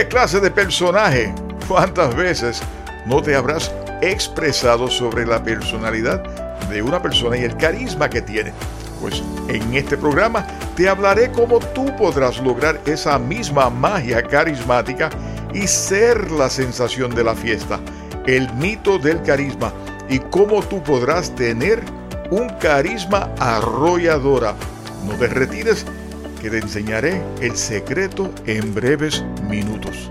¿Qué clase de personaje? ¿Cuántas veces no te habrás expresado sobre la personalidad de una persona y el carisma que tiene? Pues en este programa te hablaré cómo tú podrás lograr esa misma magia carismática y ser la sensación de la fiesta, el mito del carisma y cómo tú podrás tener un carisma arrolladora. No te retires que te enseñaré el secreto en breves minutos.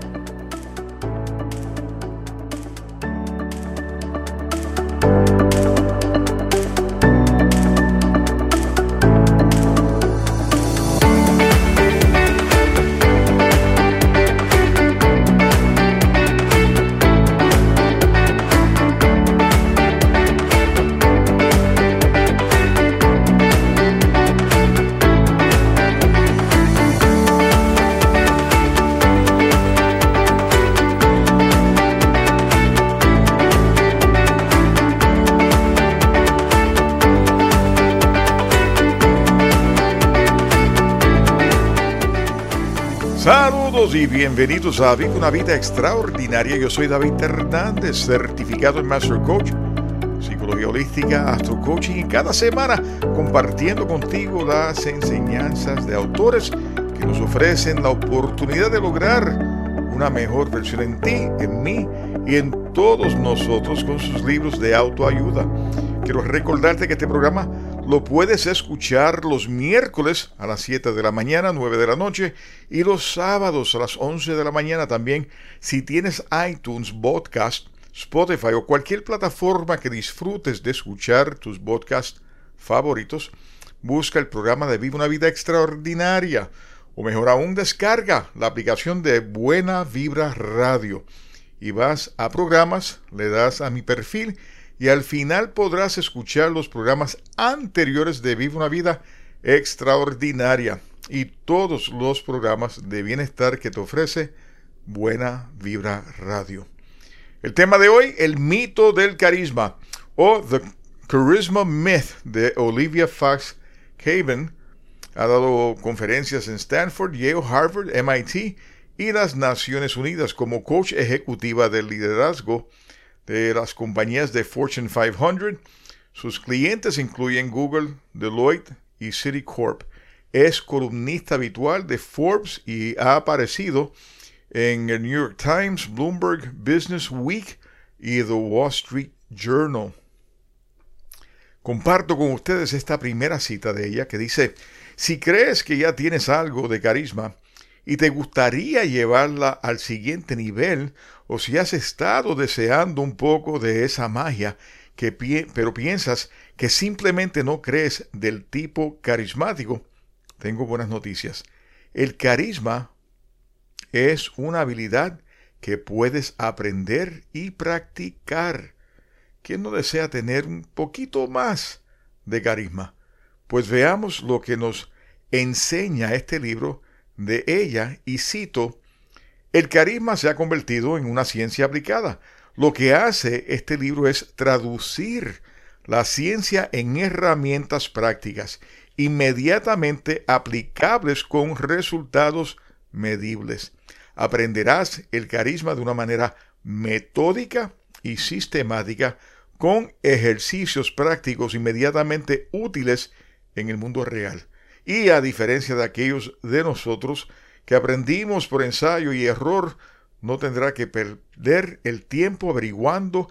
Saludos y bienvenidos a Viva una vida extraordinaria. Yo soy David Hernández, certificado en Master Coach, Psicología Holística, Astro Coaching y cada semana compartiendo contigo las enseñanzas de autores que nos ofrecen la oportunidad de lograr una mejor versión en ti, en mí y en todos nosotros con sus libros de autoayuda. Quiero recordarte que este programa lo puedes escuchar los miércoles a las 7 de la mañana, 9 de la noche y los sábados a las 11 de la mañana también. Si tienes iTunes, Podcast, Spotify o cualquier plataforma que disfrutes de escuchar tus podcasts favoritos, busca el programa de Viva una Vida Extraordinaria o mejor aún descarga la aplicación de Buena Vibra Radio y vas a programas, le das a mi perfil y al final podrás escuchar los programas anteriores de Viva una Vida Extraordinaria y todos los programas de bienestar que te ofrece Buena Vibra Radio. El tema de hoy, el mito del carisma o The Charisma Myth de Olivia Fox Caven. Ha dado conferencias en Stanford, Yale, Harvard, MIT y las Naciones Unidas como coach ejecutiva del liderazgo de las compañías de Fortune 500. Sus clientes incluyen Google, Deloitte y Citicorp. Es columnista habitual de Forbes y ha aparecido en el New York Times, Bloomberg Business Week y The Wall Street Journal. Comparto con ustedes esta primera cita de ella que dice, si crees que ya tienes algo de carisma y te gustaría llevarla al siguiente nivel, o si has estado deseando un poco de esa magia, que pero piensas que simplemente no crees del tipo carismático, tengo buenas noticias. El carisma es una habilidad que puedes aprender y practicar. ¿Quién no desea tener un poquito más de carisma? Pues veamos lo que nos enseña este libro de ella y cito, el carisma se ha convertido en una ciencia aplicada. Lo que hace este libro es traducir la ciencia en herramientas prácticas, inmediatamente aplicables con resultados medibles. Aprenderás el carisma de una manera metódica y sistemática con ejercicios prácticos inmediatamente útiles en el mundo real. Y a diferencia de aquellos de nosotros que aprendimos por ensayo y error, no tendrá que perder el tiempo averiguando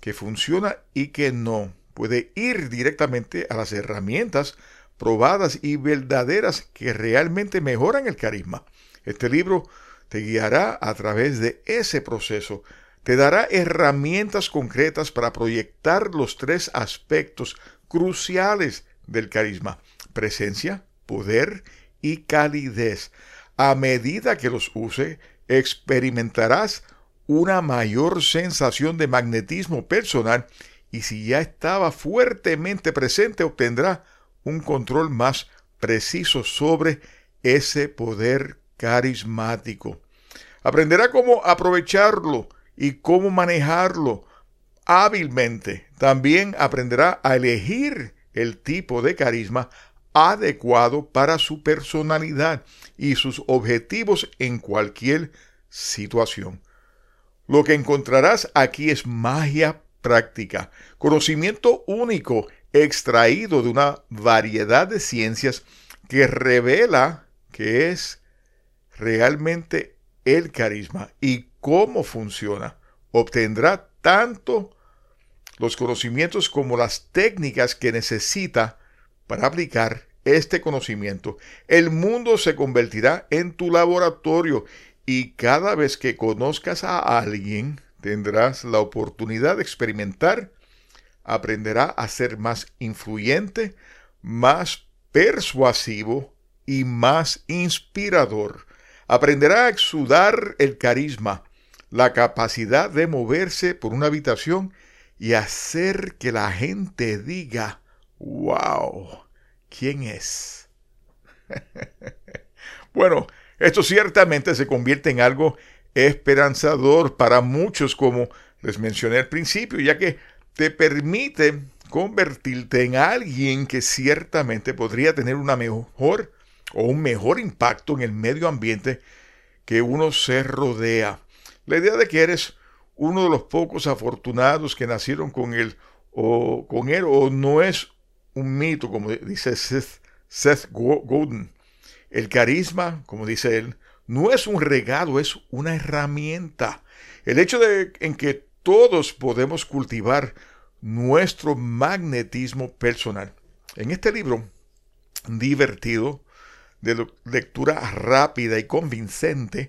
que funciona y que no. Puede ir directamente a las herramientas probadas y verdaderas que realmente mejoran el carisma. Este libro te guiará a través de ese proceso. Te dará herramientas concretas para proyectar los tres aspectos cruciales del carisma. Presencia, poder y calidez. A medida que los use, experimentarás una mayor sensación de magnetismo personal y si ya estaba fuertemente presente obtendrá un control más preciso sobre ese poder carismático. Aprenderá cómo aprovecharlo y cómo manejarlo hábilmente. También aprenderá a elegir el tipo de carisma adecuado para su personalidad y sus objetivos en cualquier situación. Lo que encontrarás aquí es magia práctica, conocimiento único extraído de una variedad de ciencias que revela que es realmente el carisma y cómo funciona. Obtendrá tanto los conocimientos como las técnicas que necesita para aplicar este conocimiento. El mundo se convertirá en tu laboratorio y cada vez que conozcas a alguien tendrás la oportunidad de experimentar, aprenderá a ser más influyente, más persuasivo y más inspirador. Aprenderá a exudar el carisma, la capacidad de moverse por una habitación y hacer que la gente diga, wow, ¿quién es? bueno, esto ciertamente se convierte en algo esperanzador para muchos, como les mencioné al principio, ya que te permite convertirte en alguien que ciertamente podría tener una mejor o un mejor impacto en el medio ambiente que uno se rodea. La idea de que eres uno de los pocos afortunados que nacieron con él o con él o no es un mito como dice Seth, Seth. El carisma, como dice él, no es un regalo, es una herramienta. El hecho de en que todos podemos cultivar nuestro magnetismo personal. En este libro divertido, de lectura rápida y convincente,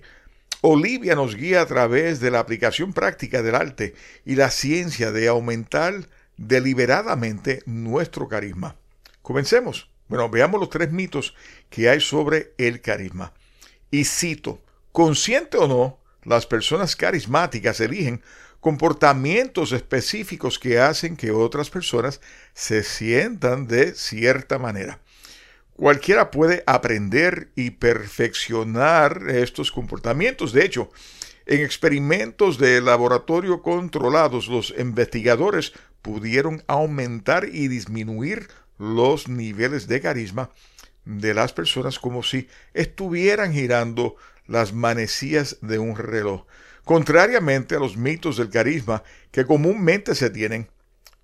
Olivia nos guía a través de la aplicación práctica del arte y la ciencia de aumentar deliberadamente nuestro carisma. Comencemos. Bueno, veamos los tres mitos que hay sobre el carisma. Y cito, consciente o no, las personas carismáticas eligen comportamientos específicos que hacen que otras personas se sientan de cierta manera. Cualquiera puede aprender y perfeccionar estos comportamientos. De hecho, en experimentos de laboratorio controlados, los investigadores pudieron aumentar y disminuir los niveles de carisma de las personas como si estuvieran girando las manecillas de un reloj. Contrariamente a los mitos del carisma que comúnmente se tienen,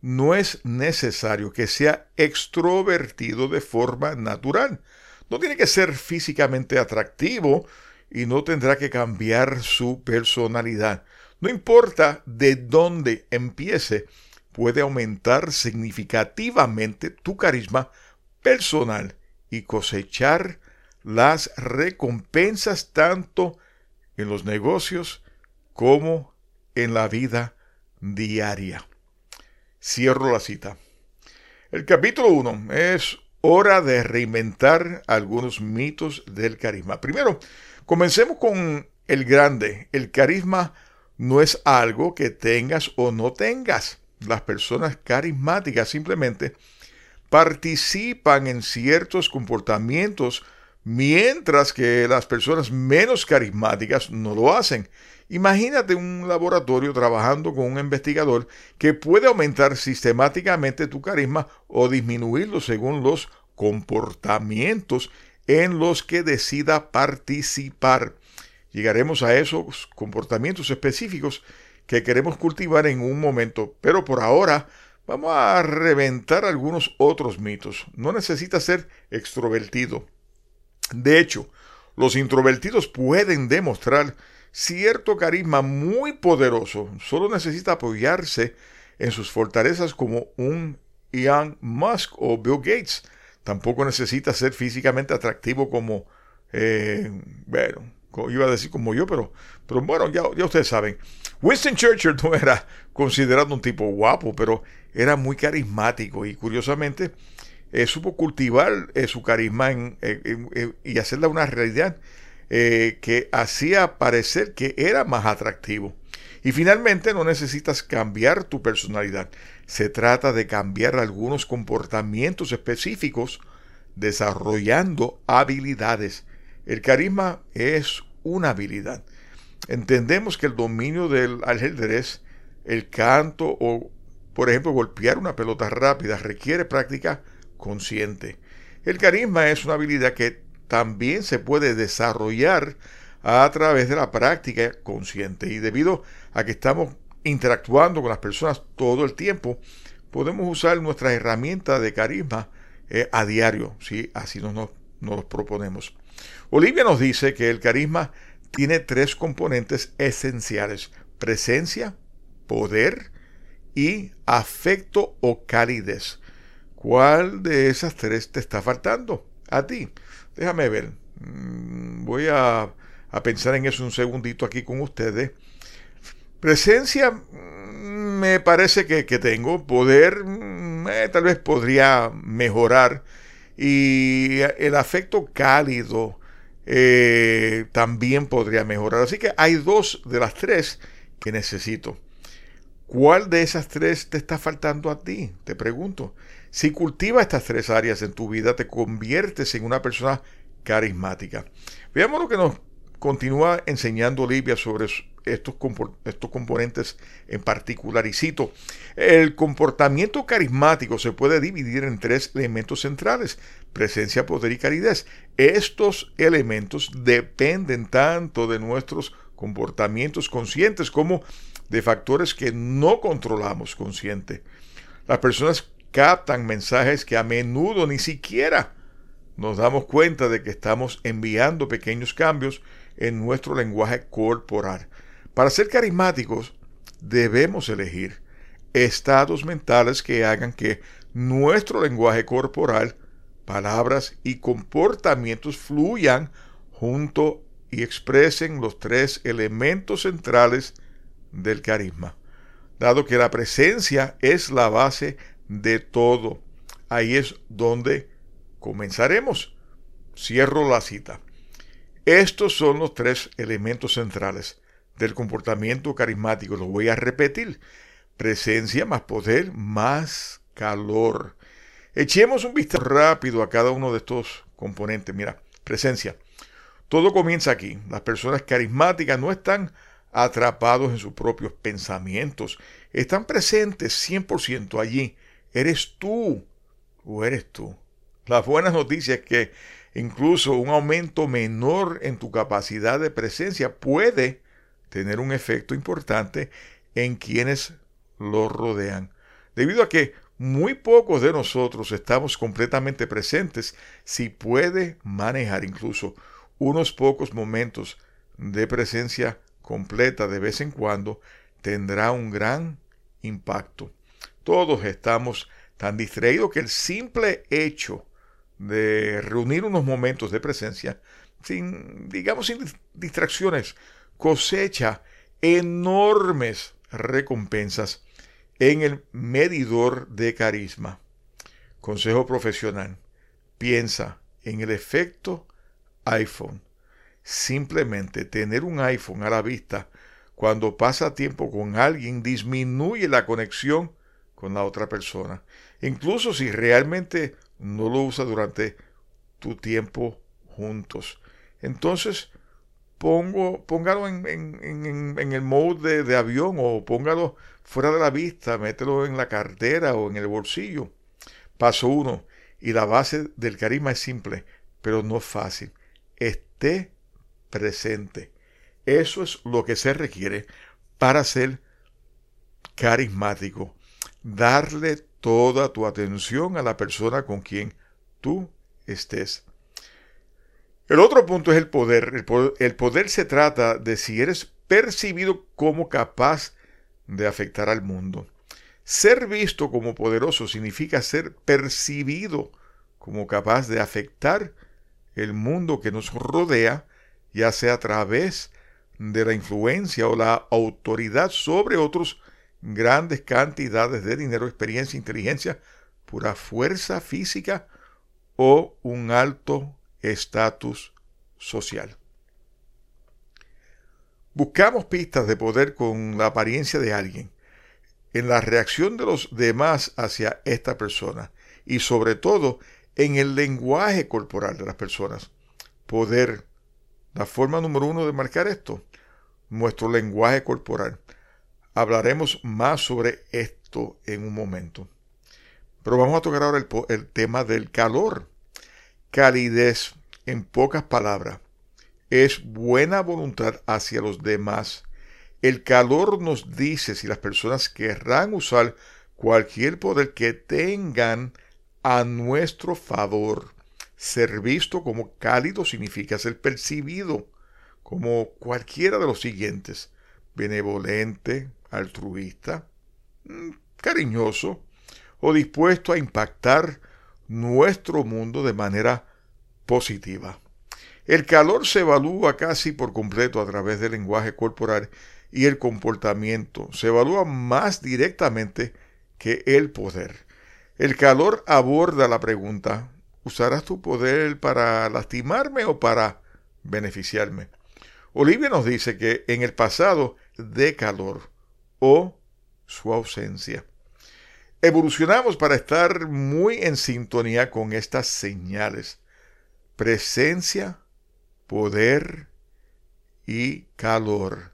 no es necesario que sea extrovertido de forma natural. No tiene que ser físicamente atractivo y no tendrá que cambiar su personalidad. No importa de dónde empiece, puede aumentar significativamente tu carisma personal y cosechar las recompensas tanto en los negocios como en la vida diaria. Cierro la cita. El capítulo 1 es hora de reinventar algunos mitos del carisma. Primero, comencemos con el grande. El carisma no es algo que tengas o no tengas. Las personas carismáticas simplemente participan en ciertos comportamientos mientras que las personas menos carismáticas no lo hacen. Imagínate un laboratorio trabajando con un investigador que puede aumentar sistemáticamente tu carisma o disminuirlo según los comportamientos en los que decida participar. Llegaremos a esos comportamientos específicos que queremos cultivar en un momento, pero por ahora vamos a reventar algunos otros mitos. No necesita ser extrovertido. De hecho, los introvertidos pueden demostrar cierto carisma muy poderoso. Solo necesita apoyarse en sus fortalezas como un Elon Musk o Bill Gates. Tampoco necesita ser físicamente atractivo como, eh, bueno, iba a decir como yo, pero, pero bueno, ya, ya ustedes saben. Winston Churchill no era considerado un tipo guapo, pero era muy carismático y curiosamente eh, supo cultivar eh, su carisma y hacerla una realidad eh, que hacía parecer que era más atractivo. Y finalmente no necesitas cambiar tu personalidad. Se trata de cambiar algunos comportamientos específicos desarrollando habilidades. El carisma es una habilidad. Entendemos que el dominio del ajedrez, el canto o, por ejemplo, golpear una pelota rápida requiere práctica consciente. El carisma es una habilidad que también se puede desarrollar a través de la práctica consciente. Y debido a que estamos interactuando con las personas todo el tiempo, podemos usar nuestras herramientas de carisma eh, a diario, ¿sí? así nos, nos, nos proponemos. Olivia nos dice que el carisma tiene tres componentes esenciales, presencia, poder y afecto o calidez. ¿Cuál de esas tres te está faltando a ti? Déjame ver. Mm, voy a, pensar en eso un segundito aquí con ustedes. Presencia mm, me parece que, tengo. Poder mm, eh, tal vez podría mejorar. Y el afecto cálido eh, también podría mejorar. Así que hay dos de las tres que necesito. ¿Cuál de esas tres te está faltando a ti? Te pregunto. Si cultivas estas tres áreas en tu vida, te conviertes en una persona carismática. Veamos lo que nos continúa enseñando Olivia sobre estos, estos componentes en particular. Y cito, el comportamiento carismático se puede dividir en tres elementos centrales, presencia, poder y caridad. Estos elementos dependen tanto de nuestros comportamientos conscientes como de factores que no controlamos consciente. Las personas captan mensajes que a menudo ni siquiera nos damos cuenta de que estamos enviando pequeños cambios en nuestro lenguaje corporal. Para ser carismáticos debemos elegir estados mentales que hagan que nuestro lenguaje corporal, palabras y comportamientos fluyan junto y expresen los tres elementos centrales del carisma. Dado que la presencia es la base de todo, ahí es donde comenzaremos. Cierro la cita. Estos son los tres elementos centrales del comportamiento carismático. Lo voy a repetir. Presencia más poder más calor. Echemos un vistazo rápido a cada uno de estos componentes. Mira, presencia. Todo comienza aquí. Las personas carismáticas no están atrapados en sus propios pensamientos. Están presentes 100% allí. Eres tú o eres tú. Las buenas noticias es que incluso un aumento menor en tu capacidad de presencia puede tener un efecto importante en quienes lo rodean. Debido a que muy pocos de nosotros estamos completamente presentes, si puede manejar incluso unos pocos momentos de presencia completa de vez en cuando, tendrá un gran impacto. Todos estamos tan distraídos que el simple hecho de reunir unos momentos de presencia, sin, digamos, sin distracciones, cosecha enormes recompensas en el medidor de carisma. Consejo profesional. Piensa en el efecto iPhone. Simplemente tener un iPhone a la vista cuando pasa tiempo con alguien disminuye la conexión con la otra persona. Incluso si realmente no lo usa durante tu tiempo juntos. Entonces, pongo, póngalo en, en, el mode de, de, avión o póngalo fuera de la vista, mételo en la cartera o en el bolsillo. Paso uno. Y la base del carisma es simple, pero no fácil. Esté presente. Eso es lo que se requiere para ser carismático. Darle toda tu atención a la persona con quien tú estés. El otro punto es el poder. el poder. Se trata de si eres percibido como capaz de afectar al mundo. Ser visto como poderoso significa ser percibido como capaz de afectar el mundo que nos rodea ya sea a través de la influencia o la autoridad sobre otros, grandes cantidades de dinero, experiencia, inteligencia, pura fuerza física o un alto estatus social. Buscamos pistas de poder con la apariencia de alguien, en la reacción de los demás hacia esta persona y sobre todo en el lenguaje corporal de las personas. Poder, la forma número uno de marcar esto, nuestro lenguaje corporal. Hablaremos más sobre esto en un momento. Pero vamos a tocar ahora el, el tema del calor. Calidez, en pocas palabras, es buena voluntad hacia los demás. El calor nos dice si las personas querrán usar cualquier poder que tengan a nuestro favor. Ser visto como cálido significa ser percibido como cualquiera de los siguientes. Benevolente, altruista, mm, cariñoso o dispuesto a impactar nuestro mundo de manera positiva. El calor se evalúa casi por completo a través del lenguaje corporal y el comportamiento. Se evalúa más directamente que el poder. El calor aborda la pregunta, ¿usarás tu poder para lastimarme o para beneficiarme? Olivia nos dice que en el pasado de calor o su ausencia. Evolucionamos para estar muy en sintonía con estas señales. Presencia, poder y calor.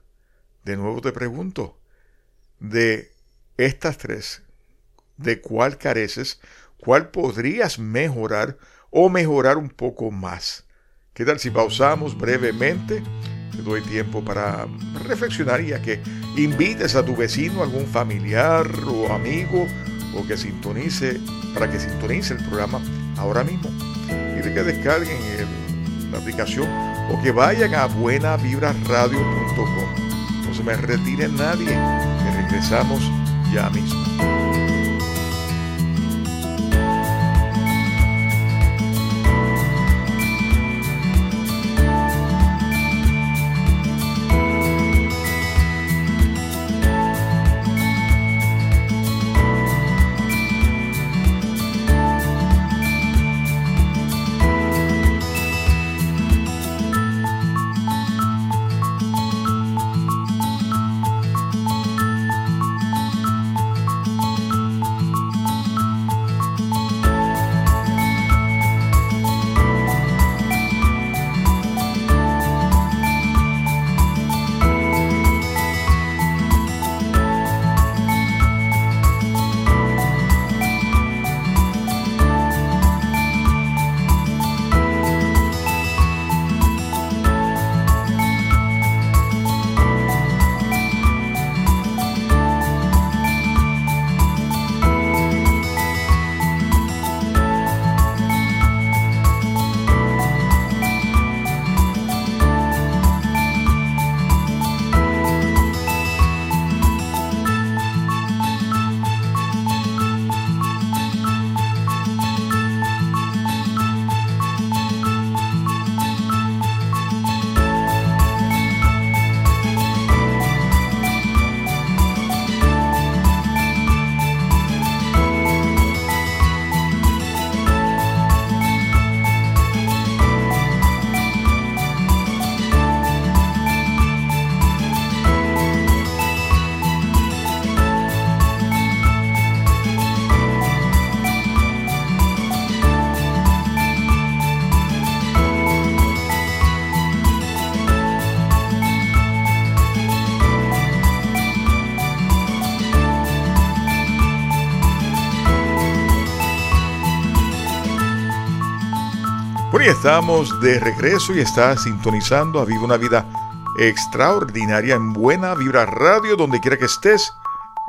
De nuevo te pregunto, de estas tres, ¿de cuál careces? ¿Cuál podrías mejorar o mejorar un poco más? ¿Qué tal si pausamos brevemente? Te doy tiempo para reflexionar y a que invites a tu vecino, algún familiar o amigo o que sintonice, para que sintonice el programa ahora mismo. Dile que descarguen la aplicación o que vayan a buenavibraradio.com. No se me retire nadie, que regresamos ya mismo. Estamos de regreso y está sintonizando a Viva una Vida Extraordinaria en Buena Vibra Radio, donde quiera que estés,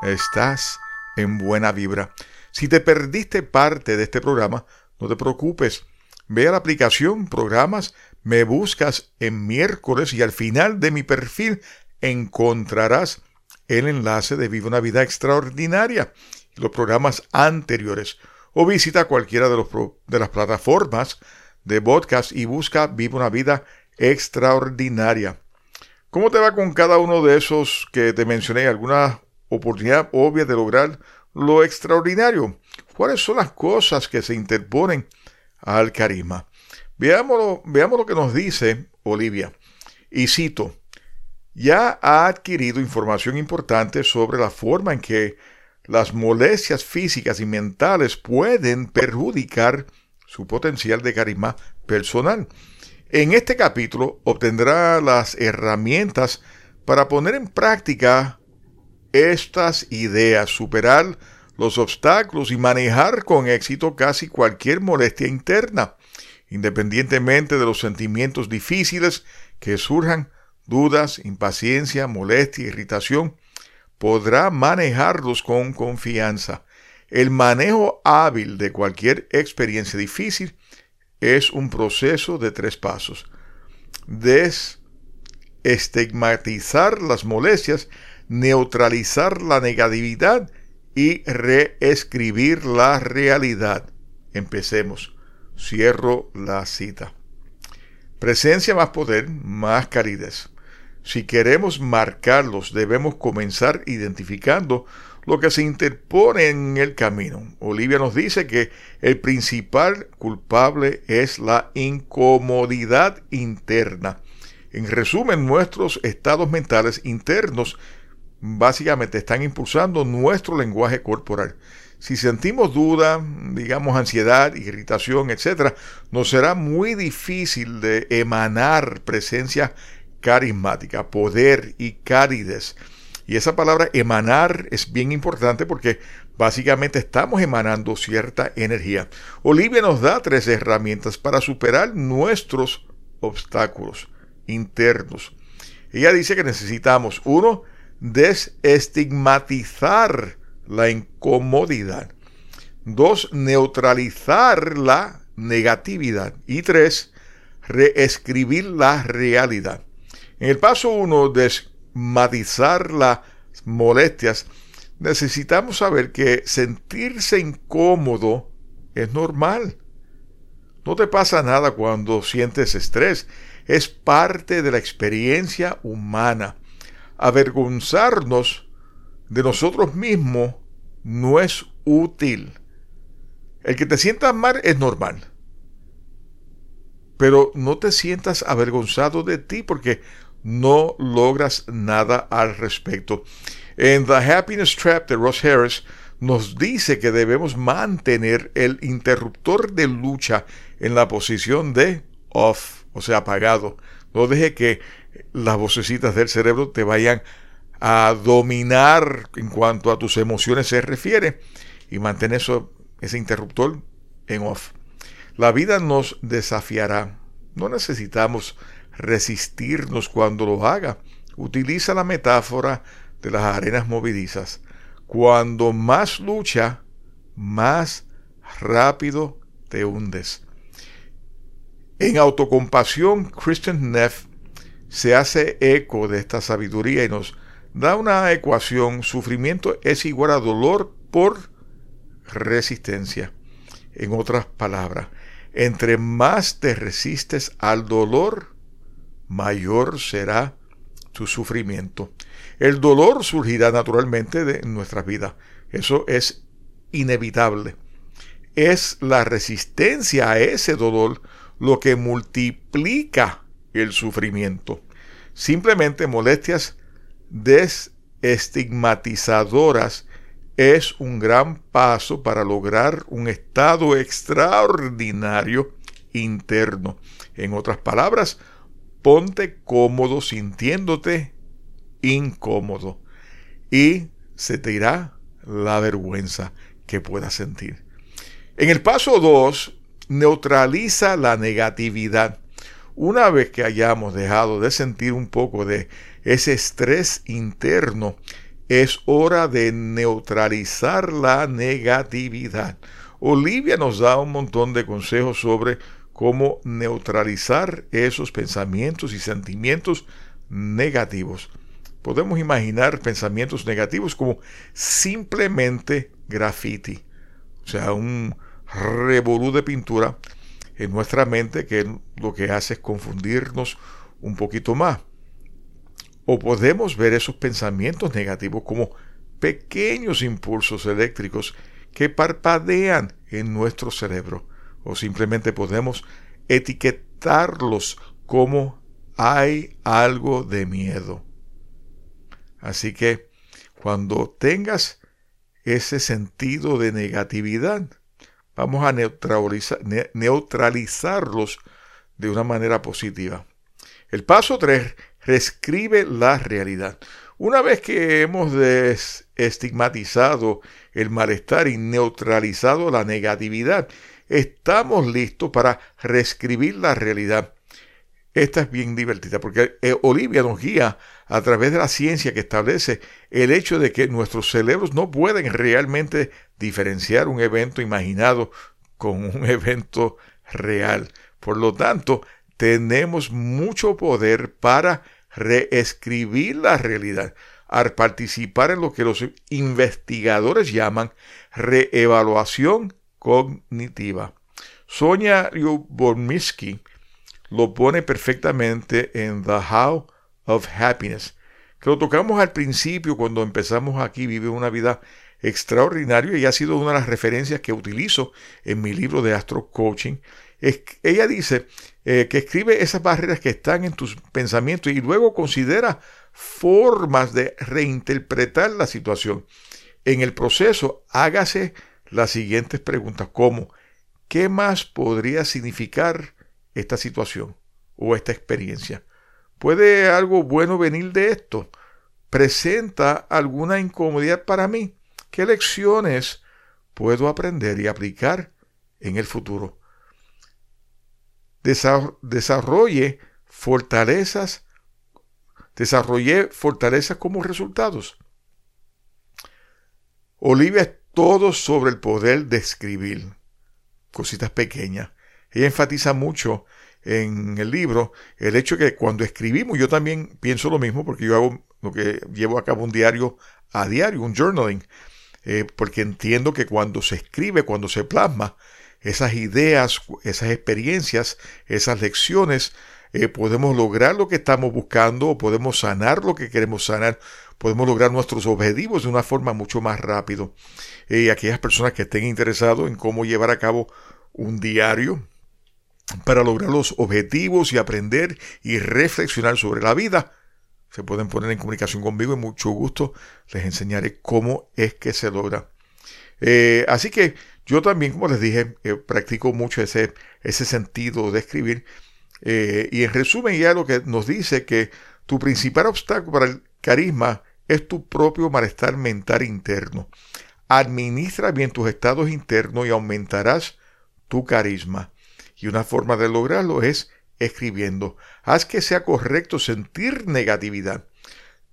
estás en Buena Vibra. Si te perdiste parte de este programa, no te preocupes. Ve a la aplicación Programas, me buscas en miércoles y al final de mi perfil encontrarás el enlace de Viva una Vida Extraordinaria y los programas anteriores. O visita cualquiera de, los, de las plataformas de podcast y busca Vive una vida extraordinaria. ¿Cómo te va con cada uno de esos que te mencioné? ¿Alguna oportunidad obvia de lograr lo extraordinario? ¿Cuáles son las cosas que se interponen al carisma? Veamos, veamos lo que nos dice Olivia. Y cito, ya ha adquirido información importante sobre la forma en que las molestias físicas y mentales pueden perjudicar su potencial de carisma personal. En este capítulo obtendrá las herramientas para poner en práctica estas ideas, superar los obstáculos y manejar con éxito casi cualquier molestia interna. Independientemente de los sentimientos difíciles que surjan, dudas, impaciencia, molestia, irritación, podrá manejarlos con confianza. El manejo hábil de cualquier experiencia difícil es un proceso de tres pasos. Desestigmatizar las molestias, neutralizar la negatividad y reescribir la realidad. Empecemos. Cierro la cita. Presencia más poder, más caridad. Si queremos marcarlos, debemos comenzar identificando lo que se interpone en el camino. Olivia nos dice que el principal culpable es la incomodidad interna. En resumen, nuestros estados mentales internos básicamente están impulsando nuestro lenguaje corporal. Si sentimos duda, digamos ansiedad, irritación, etc., nos será muy difícil de emanar presencia carismática, poder y caridez. Y esa palabra emanar es bien importante porque básicamente estamos emanando cierta energía. Olivia nos da tres herramientas para superar nuestros obstáculos internos. Ella dice que necesitamos, uno, desestigmatizar la incomodidad. Dos, neutralizar la negatividad. Y tres, reescribir la realidad. En el paso uno, desmatizar las molestias, necesitamos saber que sentirse incómodo es normal. No te pasa nada cuando sientes estrés. Es parte de la experiencia humana. Avergonzarnos de nosotros mismos no es útil. El que te sientas mal es normal. Pero no te sientas avergonzado de ti porque no logras nada al respecto. En The Happiness Trap de Ross Harris nos dice que debemos mantener el interruptor de lucha en la posición de off, o sea, apagado. No deje que las vocecitas del cerebro te vayan a dominar en cuanto a tus emociones se refiere y mantén eso, ese interruptor en off. La vida nos desafiará. No necesitamos resistirnos cuando lo haga. Utiliza la metáfora de las arenas movedizas. Cuando más lucha, más rápido te hundes. En autocompasión, Christian Neff se hace eco de esta sabiduría y nos da una ecuación, sufrimiento es igual a dolor por resistencia. En otras palabras, entre más te resistes al dolor, mayor será tu sufrimiento. El dolor surgirá naturalmente de nuestra vida. Eso es inevitable. Es la resistencia a ese dolor lo que multiplica el sufrimiento. Simplemente molestias desestigmatizadoras es un gran paso para lograr un estado extraordinario interno. En otras palabras, ponte cómodo sintiéndote incómodo y se te irá la vergüenza que puedas sentir. En el paso 2, neutraliza la negatividad. Una vez que hayamos dejado de sentir un poco de ese estrés interno, es hora de neutralizar la negatividad. Olivia nos da un montón de consejos sobre cómo neutralizar esos pensamientos y sentimientos negativos. Podemos imaginar pensamientos negativos como simplemente graffiti, o sea, un revolú de pintura en nuestra mente que lo que hace es confundirnos un poquito más. O podemos ver esos pensamientos negativos como pequeños impulsos eléctricos que parpadean en nuestro cerebro. O simplemente podemos etiquetarlos como hay algo de miedo. Así que cuando tengas ese sentido de negatividad, vamos a neutralizarlos de una manera positiva. El paso 3, reescribe la realidad. Una vez que hemos desestigmatizado el malestar y neutralizado la negatividad, estamos listos para reescribir la realidad. Esta es bien divertida porque eh, Olivia nos guía a través de la ciencia que establece el hecho de que nuestros cerebros no pueden realmente diferenciar un evento imaginado con un evento real. Por lo tanto, tenemos mucho poder para reescribir la realidad al participar en lo que los investigadores llaman reevaluación cognitiva. Sonia Lyubomirsky lo pone perfectamente en The How of Happiness, lo tocamos al principio cuando empezamos aquí, Vive una vida extraordinaria y ha sido una de las referencias que utilizo en mi libro de Astro Coaching. ella dice eh, que escribe esas barreras que están en tus pensamientos y luego considera formas de reinterpretar la situación. En el proceso, hágase las siguientes preguntas como ¿qué más podría significar esta situación o esta experiencia? ¿Puede algo bueno venir de esto? ¿Presenta alguna incomodidad para mí? ¿Qué lecciones puedo aprender y aplicar en el futuro? Desarrolle fortalezas, desarrollé fortalezas como resultados. Olivia todo sobre el poder de escribir cositas pequeñas. Ella enfatiza mucho en el libro el hecho que cuando escribimos, yo también pienso lo mismo, porque yo hago lo que llevo a cabo un diario a diario, un journaling, eh, porque entiendo que cuando se escribe, cuando se plasma, esas ideas, esas experiencias, esas lecciones, eh, podemos lograr lo que estamos buscando o podemos sanar lo que queremos sanar, podemos lograr nuestros objetivos de una forma mucho más rápido. Eh, aquellas personas que estén interesados en cómo llevar a cabo un diario, para lograr los objetivos y aprender y reflexionar sobre la vida, se pueden poner en comunicación conmigo y mucho gusto les enseñaré cómo es que se logra. Eh, así que yo también, como les dije, eh, practico mucho ese, ese sentido de escribir. Eh, y en resumen ya lo que nos dice que tu principal obstáculo para el carisma es tu propio malestar mental interno. Administra bien tus estados internos y aumentarás tu carisma. Y una forma de lograrlo es escribiendo. Haz que sea correcto sentir negatividad,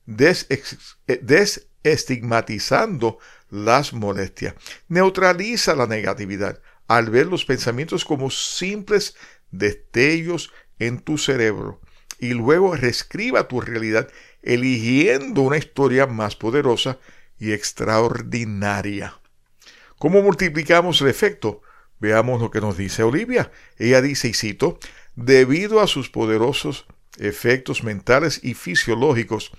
eh, desestigmatizando las molestias. Neutraliza la negatividad al ver los pensamientos como simples destellos en tu cerebro y luego reescriba tu realidad eligiendo una historia más poderosa y extraordinaria. ¿Cómo multiplicamos el efecto? Veamos lo que nos dice Olivia. Ella dice, y cito, debido a sus poderosos efectos mentales y fisiológicos,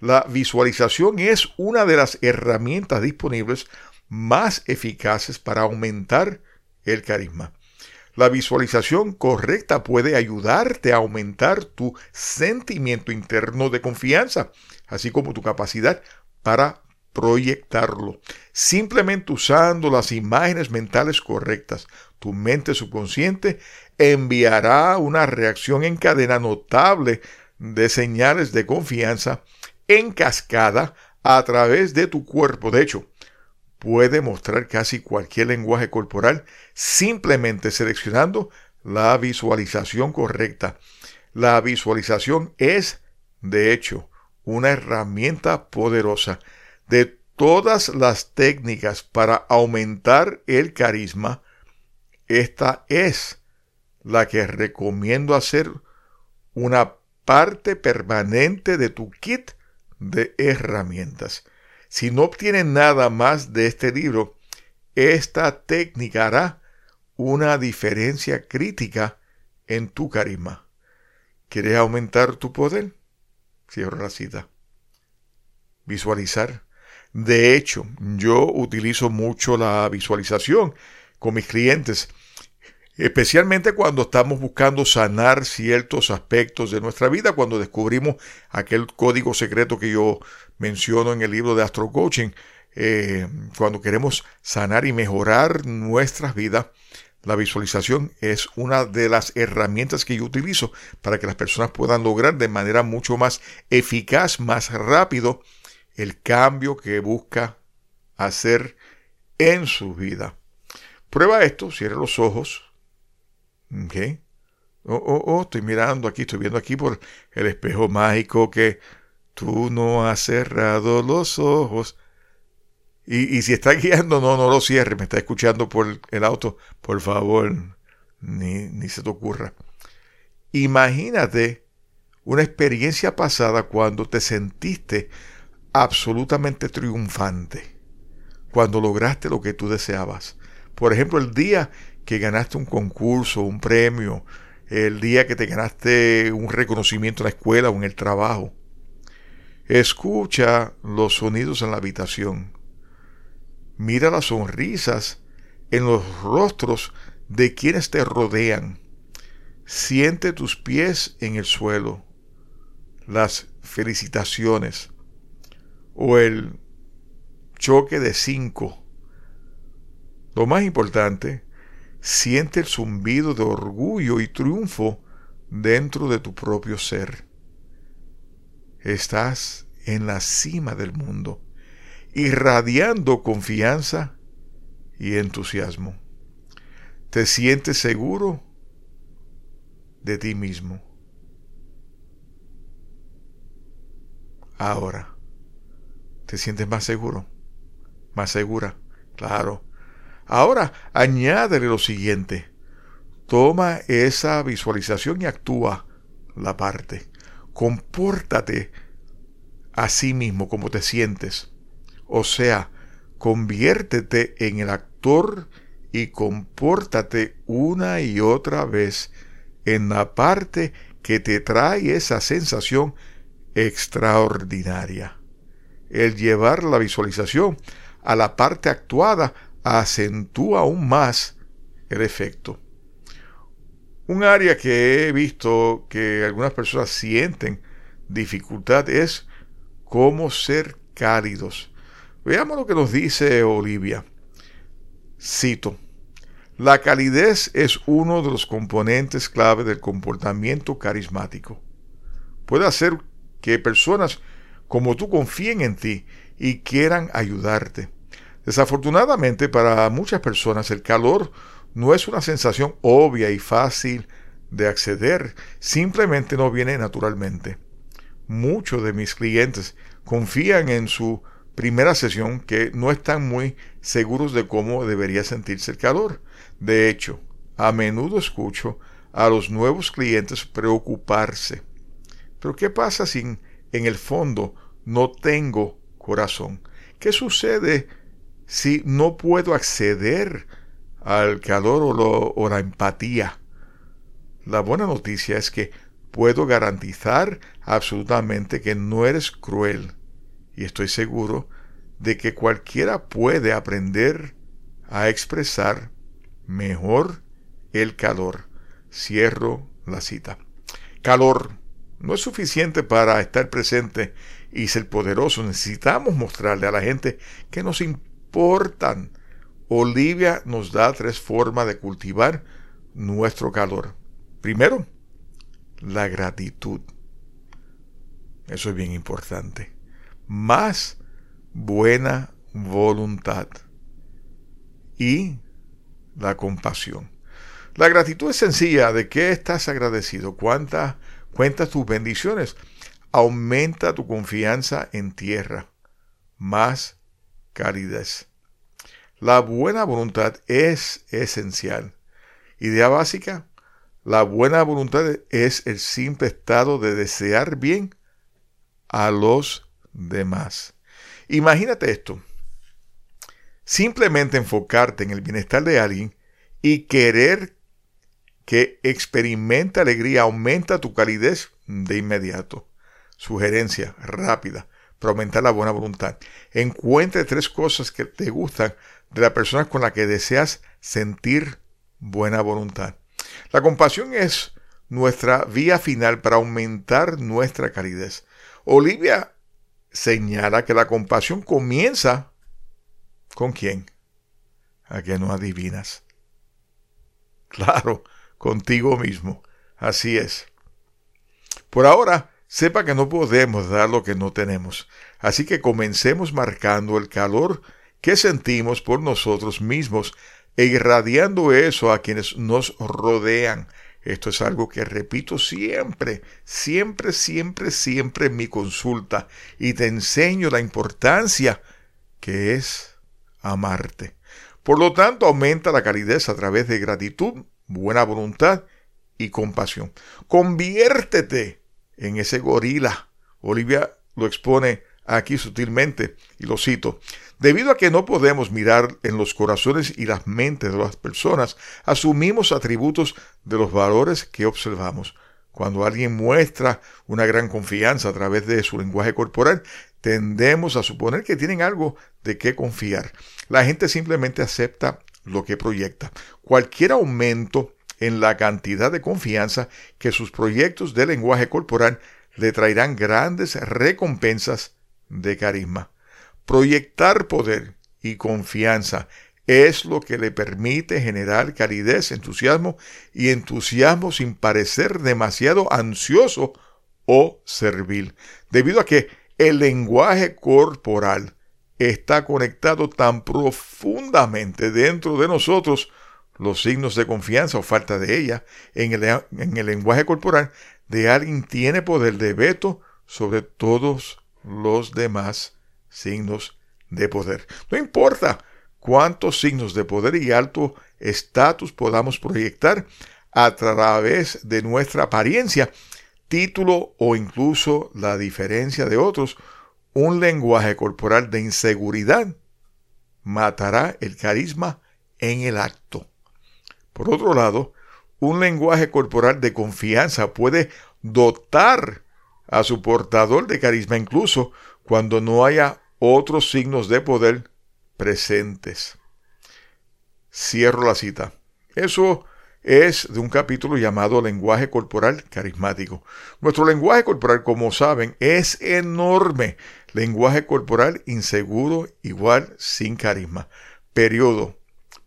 la visualización es una de las herramientas disponibles más eficaces para aumentar el carisma. La visualización correcta puede ayudarte a aumentar tu sentimiento interno de confianza, así como tu capacidad para proyectarlo. Simplemente usando las imágenes mentales correctas, tu mente subconsciente enviará una reacción en cadena notable de señales de confianza en cascada a través de tu cuerpo. De hecho, puede mostrar casi cualquier lenguaje corporal simplemente seleccionando la visualización correcta. La visualización es, de hecho, una herramienta poderosa de todas las técnicas para aumentar el carisma, esta es la que recomiendo hacer una parte permanente de tu kit de herramientas. Si no obtienes nada más de este libro, esta técnica hará una diferencia crítica en tu carisma. ¿Quieres aumentar tu poder? Cierro la cita. Visualizar de hecho, yo utilizo mucho la visualización con mis clientes, especialmente cuando estamos buscando sanar ciertos aspectos de nuestra vida, cuando descubrimos aquel código secreto que yo menciono en el libro de Astro Coaching, eh, cuando queremos sanar y mejorar nuestras vidas. La visualización es una de las herramientas que yo utilizo para que las personas puedan lograr de manera mucho más eficaz, más rápido, el cambio que busca hacer en su vida. Prueba esto, cierra los ojos. ¿Ok? Oh, oh, oh, estoy mirando aquí, estoy viendo aquí por el espejo mágico que tú no has cerrado los ojos. Y, si está guiando, no, no lo cierre, me está escuchando por el auto, por favor, ni, ni se te ocurra. Imagínate una experiencia pasada cuando te sentiste absolutamente triunfante, cuando lograste lo que tú deseabas. Por ejemplo, el día que ganaste un concurso, un premio, el día que te ganaste un reconocimiento en la escuela o en el trabajo. Escucha los sonidos en la habitación. Mira las sonrisas en los rostros de quienes te rodean. Siente tus pies en el suelo, las felicitaciones o el choque de cinco. Lo más importante, siente el zumbido de orgullo y triunfo dentro de tu propio ser. Estás en la cima del mundo, irradiando confianza y entusiasmo. Te sientes seguro de ti mismo. Ahora, ¿te sientes más seguro? ¿Más segura? Claro. Ahora, añádele lo siguiente. Toma esa visualización y actúa la parte. Compórtate a sí mismo como te sientes. O sea, conviértete en el actor y compórtate una y otra vez en la parte que te trae esa sensación extraordinaria. El llevar la visualización a la parte actuada acentúa aún más el efecto. Un área que he visto que algunas personas sienten dificultad es cómo ser cálidos. Veamos lo que nos dice Olivia. Cito, la calidez es uno de los componentes clave del comportamiento carismático. Puede hacer que personas como tú confíen en ti y quieran ayudarte. Desafortunadamente para muchas personas el calor no es una sensación obvia y fácil de acceder, simplemente no viene naturalmente. Muchos de mis clientes confían en su primera sesión que no están muy seguros de cómo debería sentirse el calor. De hecho, a menudo escucho a los nuevos clientes preocuparse. Pero ¿qué pasa si en el fondo no tengo corazón? ¿Qué sucede si no puedo acceder al calor o, la empatía? La buena noticia es que puedo garantizar absolutamente que no eres cruel y estoy seguro de que cualquiera puede aprender a expresar mejor el calor. Cierro la cita. Calor no es suficiente para estar presente y ser poderoso. Necesitamos mostrarle a la gente que nos importan. Olivia nos da tres formas de cultivar nuestro calor. Primero, la gratitud. Eso es bien importante. Más buena voluntad. Y la compasión. La gratitud es sencilla. ¿De qué estás agradecido? ¿Cuántas cuentas tus bendiciones? Aumenta tu confianza en tierra. Más calidez. La buena voluntad es esencial. Idea básica. La buena voluntad es el simple estado de desear bien a los demás. Imagínate esto simplemente enfocarte en el bienestar de alguien y querer que experimente alegría aumenta tu calidez de inmediato. Sugerencia rápida para aumentar la buena voluntad. Encuentre tres cosas que te gustan de la persona con la que deseas sentir buena voluntad. La compasión es nuestra vía final para aumentar nuestra calidez. Olivia señala que la compasión comienza ¿Con quién? ¿A que no adivinas? Claro, contigo mismo. Así es. Por ahora, sepa que no podemos dar lo que no tenemos. Así que comencemos marcando el calor que sentimos por nosotros mismos e irradiando eso a quienes nos rodean. Esto es algo que repito siempre, siempre, siempre, siempre en mi consulta y te enseño la importancia que es amarte. Por lo tanto, aumenta la calidez a través de gratitud, buena voluntad y compasión. Conviértete en ese gorila. Olivia lo expone aquí sutilmente y lo cito. Debido a que no podemos mirar en los corazones y las mentes de las personas, asumimos atributos de los valores que observamos. Cuando alguien muestra una gran confianza a través de su lenguaje corporal, tendemos a suponer que tienen algo de qué confiar. La gente simplemente acepta lo que proyecta. Cualquier aumento en la cantidad de confianza que sus proyectos de lenguaje corporal le traerán grandes recompensas de carisma. Proyectar poder y confianza es lo que le permite generar calidez, entusiasmo y entusiasmo sin parecer demasiado ansioso o servil, debido a que el lenguaje corporal está conectado tan profundamente dentro de nosotros los signos de confianza o falta de ella en el, en el lenguaje corporal de alguien tiene poder de veto sobre todos los demás signos de poder. No importa cuántos signos de poder y alto estatus podamos proyectar a través de nuestra apariencia, título o incluso la diferencia de otros, un lenguaje corporal de inseguridad matará el carisma en el acto. Por otro lado, un lenguaje corporal de confianza puede dotar a su portador de carisma incluso cuando no haya otros signos de poder presentes. Cierro la cita. Eso es de un capítulo llamado Lenguaje Corporal Carismático. Nuestro lenguaje corporal, como saben, es enorme. Lenguaje corporal inseguro igual sin carisma. Periodo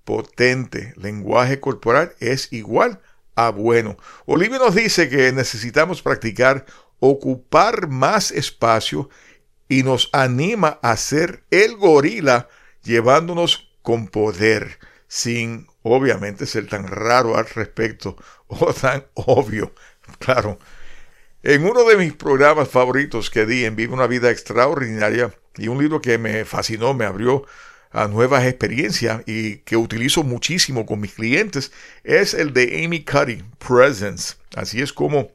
potente lenguaje corporal es igual a bueno. Olivia nos dice que necesitamos practicar ocupar más espacio y nos anima a ser el gorila llevándonos con poder, sin obviamente ser tan raro al respecto o tan obvio. Claro, en uno de mis programas favoritos que di en Vive una vida extraordinaria y un libro que me fascinó, me abrió a nuevas experiencias y que utilizo muchísimo con mis clientes es el de Amy Cuddy, Presence. Así es como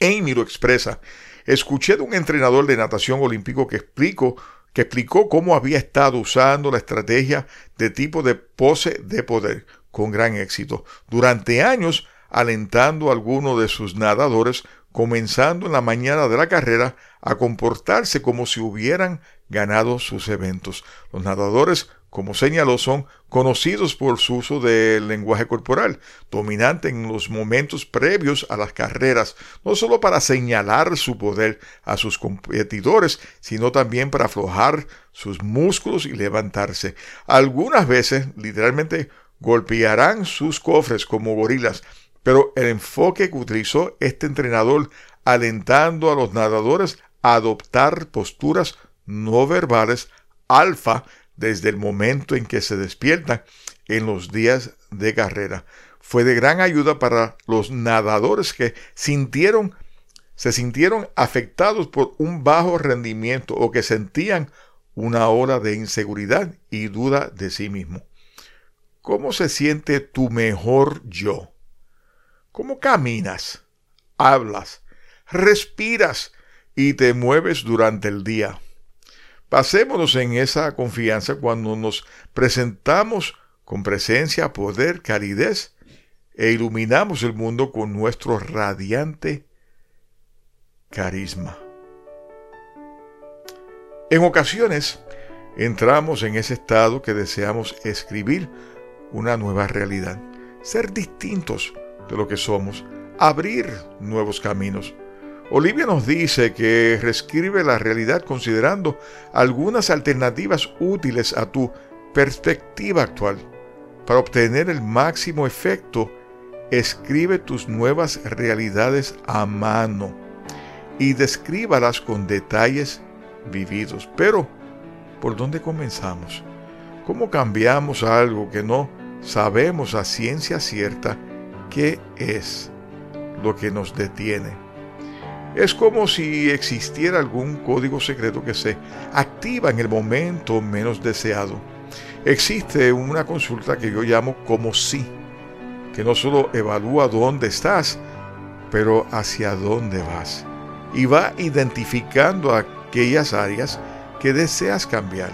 Amy lo expresa. Escuché de un entrenador de natación olímpico que explicó que explicó cómo había estado usando la estrategia de tipo de pose de poder con gran éxito. Durante años alentando a algunos de sus nadadores, comenzando en la mañana de la carrera, a comportarse como si hubieran ganado sus eventos. Los nadadores, como señaló, son conocidos por su uso del lenguaje corporal, dominante en los momentos previos a las carreras, no solo para señalar su poder a sus competidores, sino también para aflojar sus músculos y levantarse. Algunas veces, literalmente, golpearán sus cofres como gorilas, pero el enfoque que utilizó este entrenador alentando a los nadadores adoptar posturas no verbales alfa desde el momento en que se despiertan en los días de carrera. Fue de gran ayuda para los nadadores que sintieron se sintieron afectados por un bajo rendimiento o que sentían una hora de inseguridad y duda de sí mismo. ¿Cómo se siente tu mejor yo? ¿Cómo caminas, hablas, respiras y te mueves durante el día? Pasémonos en esa confianza cuando nos presentamos con presencia, poder, calidez e iluminamos el mundo con nuestro radiante carisma. En ocasiones entramos en ese estado que deseamos escribir una nueva realidad, ser distintos de lo que somos, abrir nuevos caminos. Olivia nos dice que reescribe la realidad considerando algunas alternativas útiles a tu perspectiva actual. Para obtener el máximo efecto, escribe tus nuevas realidades a mano. y descríbalas con detalles vividos. Pero, ¿por dónde comenzamos? ¿Cómo cambiamos algo que no sabemos a ciencia cierta qué es lo que nos detiene? Es como si existiera algún código secreto que se activa en el momento menos deseado. Existe una consulta que yo llamo como sí, que no solo evalúa dónde estás, pero hacia dónde vas. Y va identificando aquellas áreas que deseas cambiar.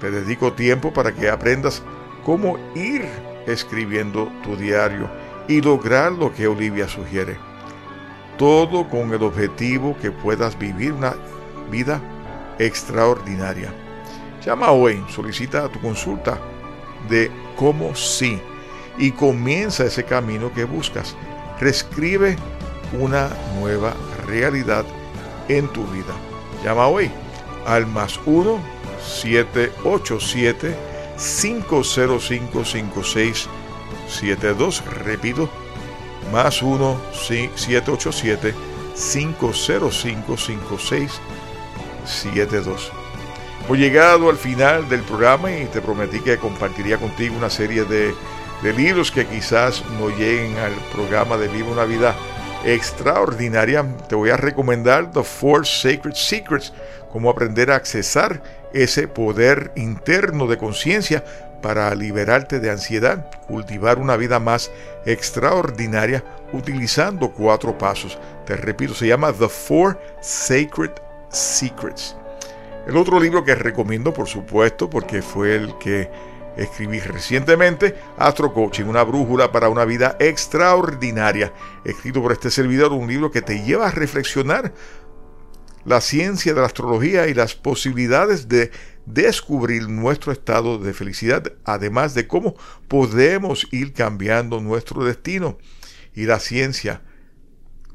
Te dedico tiempo para que aprendas cómo ir escribiendo tu diario y lograr lo que Olivia sugiere. Todo con el objetivo que puedas vivir una vida extraordinaria. Llama hoy, solicita tu consulta de cómo sí y comienza ese camino que buscas. Reescribe una nueva realidad en tu vida. Llama hoy al más 1 787 505 5672. Repito, más 1 787 505 5672. Hemos llegado al final del programa y te prometí que compartiría contigo una serie de, de libros que quizás no lleguen al programa de Viva una Vida Extraordinaria. Te voy a recomendar The Four Sacred Secrets, cómo aprender a accesar ese poder interno de conciencia para liberarte de ansiedad, cultivar una vida más extraordinaria utilizando cuatro pasos. Te repito, se llama The Four Sacred Secrets. El otro libro que recomiendo, por supuesto, porque fue el que escribí recientemente, Astro Coaching, una brújula para una vida extraordinaria, escrito por este servidor, un libro que te lleva a reflexionar la ciencia de la astrología y las posibilidades de descubrir nuestro estado de felicidad, además de cómo podemos ir cambiando nuestro destino y la ciencia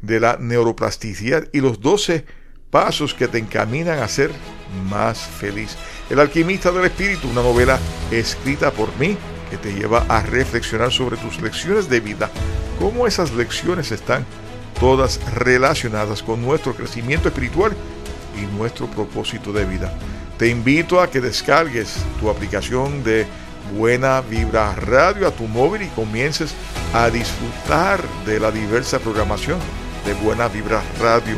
de la neuroplasticidad y los 12 pasos que te encaminan a ser más feliz. El alquimista del espíritu, una novela escrita por mí que te lleva a reflexionar sobre tus lecciones de vida, cómo esas lecciones están todas relacionadas con nuestro crecimiento espiritual y nuestro propósito de vida. Te invito a que descargues tu aplicación de Buena Vibra Radio a tu móvil y comiences a disfrutar de la diversa programación de Buena Vibra Radio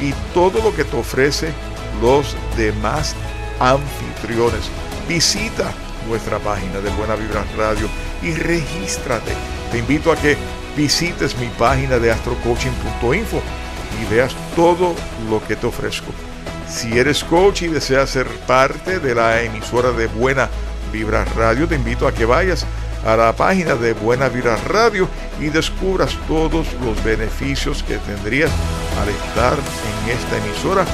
y todo lo que te ofrece los demás anfitriones. Visita nuestra página de Buena Vibra Radio y regístrate. Te invito a que visites mi página de astrocoaching.info y veas todo lo que te ofrezco. Si eres coach y deseas ser parte de la emisora de Buena Vibra Radio, te invito a que vayas a la página de Buena Vibra Radio y descubras todos los beneficios que tendrías al estar en esta emisora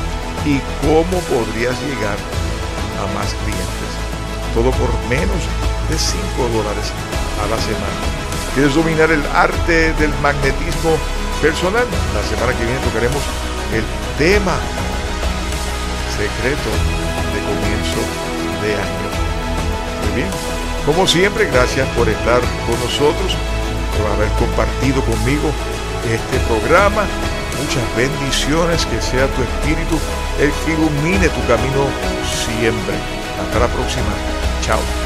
y cómo podrías llegar a más clientes. Todo por menos de 5 dólares a la semana. ¿Quieres dominar el arte del magnetismo personal? La semana que viene tocaremos el tema secreto de comienzo de año. Muy bien. Como siempre, gracias por estar con nosotros, por haber compartido conmigo este programa muchas bendiciones, que sea tu espíritu el que ilumine tu camino siempre. Hasta la próxima. Chao.